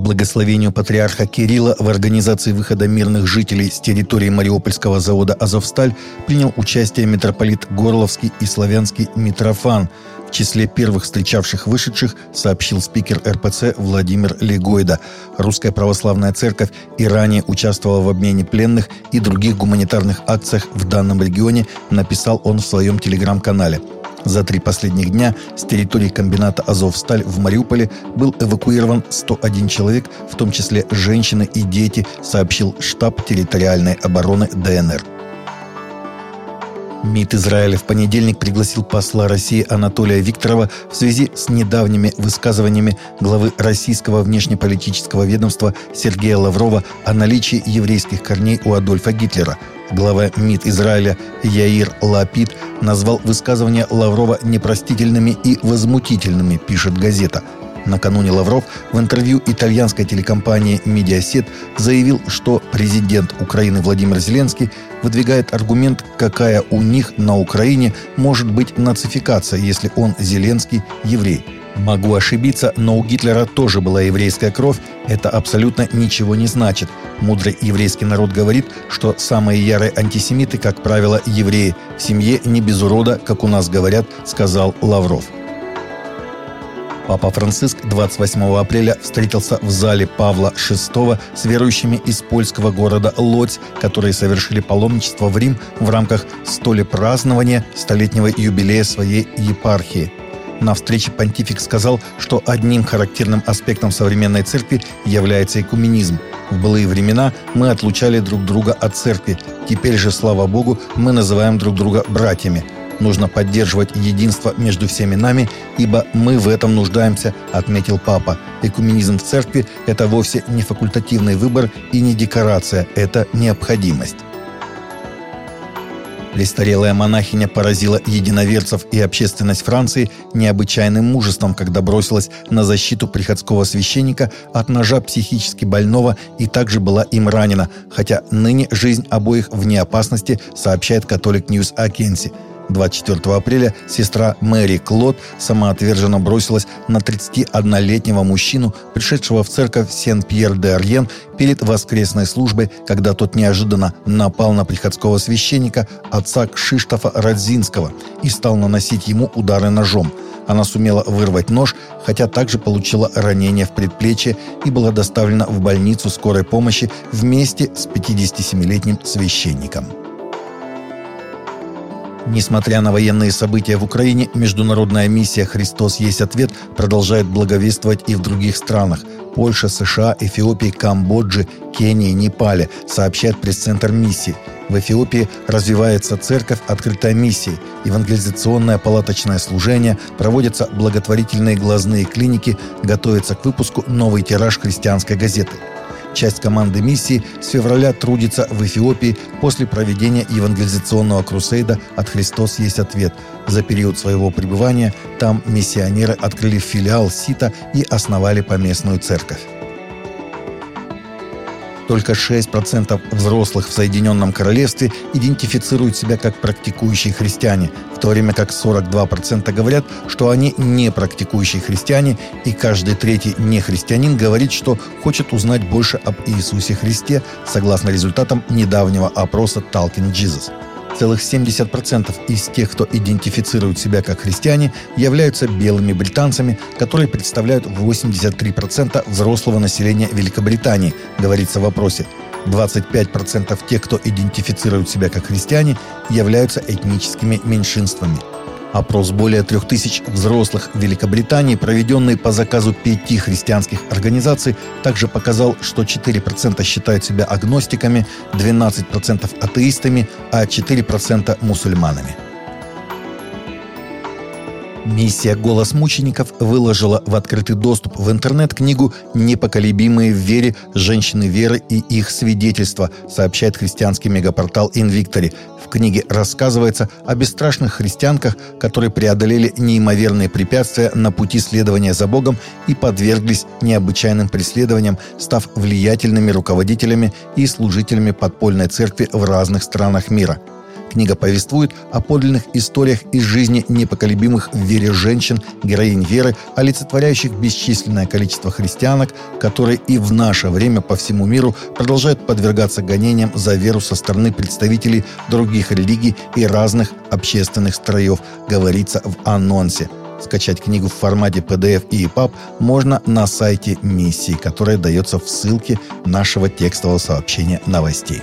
благословению патриарха Кирилла в организации выхода мирных жителей с территории Мариупольского завода «Азовсталь» принял участие митрополит Горловский и славянский Митрофан. В числе первых встречавших вышедших сообщил спикер РПЦ Владимир Легойда. Русская православная церковь и ранее участвовала в обмене пленных и других гуманитарных акциях в данном регионе, написал он в своем телеграм-канале – за три последних дня с территории комбината «Азовсталь» в Мариуполе был эвакуирован 101 человек, в том числе женщины и дети, сообщил штаб территориальной обороны ДНР. МИД Израиля в понедельник пригласил посла России Анатолия Викторова в связи с недавними высказываниями главы российского внешнеполитического ведомства Сергея Лаврова о наличии еврейских корней у Адольфа Гитлера – Глава МИД Израиля Яир Лапид назвал высказывания Лаврова непростительными и возмутительными, пишет газета. Накануне Лавров в интервью итальянской телекомпании «Медиасет» заявил, что президент Украины Владимир Зеленский выдвигает аргумент, какая у них на Украине может быть нацификация, если он, Зеленский, еврей – Могу ошибиться, но у Гитлера тоже была еврейская кровь. Это абсолютно ничего не значит. Мудрый еврейский народ говорит, что самые ярые антисемиты, как правило, евреи. В семье не без урода, как у нас говорят, сказал Лавров. Папа Франциск 28 апреля встретился в зале Павла VI с верующими из польского города Лодзь, которые совершили паломничество в Рим в рамках столи празднования столетнего юбилея своей епархии – на встрече понтифик сказал, что одним характерным аспектом современной церкви является экуменизм. В былые времена мы отлучали друг друга от церкви. Теперь же, слава Богу, мы называем друг друга братьями. Нужно поддерживать единство между всеми нами, ибо мы в этом нуждаемся, отметил папа. Экуменизм в церкви – это вовсе не факультативный выбор и не декорация, это необходимость. Престарелая монахиня поразила единоверцев и общественность Франции необычайным мужеством, когда бросилась на защиту приходского священника от ножа психически больного и также была им ранена, хотя ныне жизнь обоих вне опасности, сообщает Catholic News Agency – 24 апреля сестра Мэри Клод самоотверженно бросилась на 31-летнего мужчину, пришедшего в церковь Сен-Пьер-де-Арьен перед воскресной службой, когда тот неожиданно напал на приходского священника, отца Кшиштофа Радзинского, и стал наносить ему удары ножом. Она сумела вырвать нож, хотя также получила ранение в предплечье и была доставлена в больницу скорой помощи вместе с 57-летним священником. Несмотря на военные события в Украине, международная миссия «Христос есть ответ» продолжает благовествовать и в других странах. Польша, США, Эфиопии, Камбодже, Кении, Непале, сообщает пресс-центр миссии. В Эфиопии развивается церковь открытая миссии, евангелизационное палаточное служение, проводятся благотворительные глазные клиники, готовится к выпуску новый тираж христианской газеты – Часть команды миссии с февраля трудится в Эфиопии после проведения евангелизационного крусейда «От Христос есть ответ». За период своего пребывания там миссионеры открыли филиал СИТа и основали поместную церковь. Только 6% взрослых в Соединенном Королевстве идентифицируют себя как практикующие христиане, в то время как 42% говорят, что они не практикующие христиане, и каждый третий нехристианин говорит, что хочет узнать больше об Иисусе Христе, согласно результатам недавнего опроса Talking Jesus целых 70% из тех, кто идентифицирует себя как христиане, являются белыми британцами, которые представляют 83% взрослого населения Великобритании, говорится в вопросе. 25% тех, кто идентифицирует себя как христиане, являются этническими меньшинствами – Опрос более трех тысяч взрослых в Великобритании, проведенный по заказу пяти христианских организаций, также показал, что 4% считают себя агностиками, 12% атеистами, а 4% мусульманами. Миссия «Голос мучеников» выложила в открытый доступ в интернет книгу «Непоколебимые в вере. Женщины веры и их свидетельства», сообщает христианский мегапортал «Инвиктори». В книге рассказывается о бесстрашных христианках, которые преодолели неимоверные препятствия на пути следования за Богом и подверглись необычайным преследованиям, став влиятельными руководителями и служителями подпольной церкви в разных странах мира – Книга повествует о подлинных историях из жизни непоколебимых в вере женщин, героинь веры, олицетворяющих бесчисленное количество христианок, которые и в наше время по всему миру продолжают подвергаться гонениям за веру со стороны представителей других религий и разных общественных строев, говорится в анонсе. Скачать книгу в формате PDF и EPUB можно на сайте миссии, которая дается в ссылке нашего текстового сообщения новостей.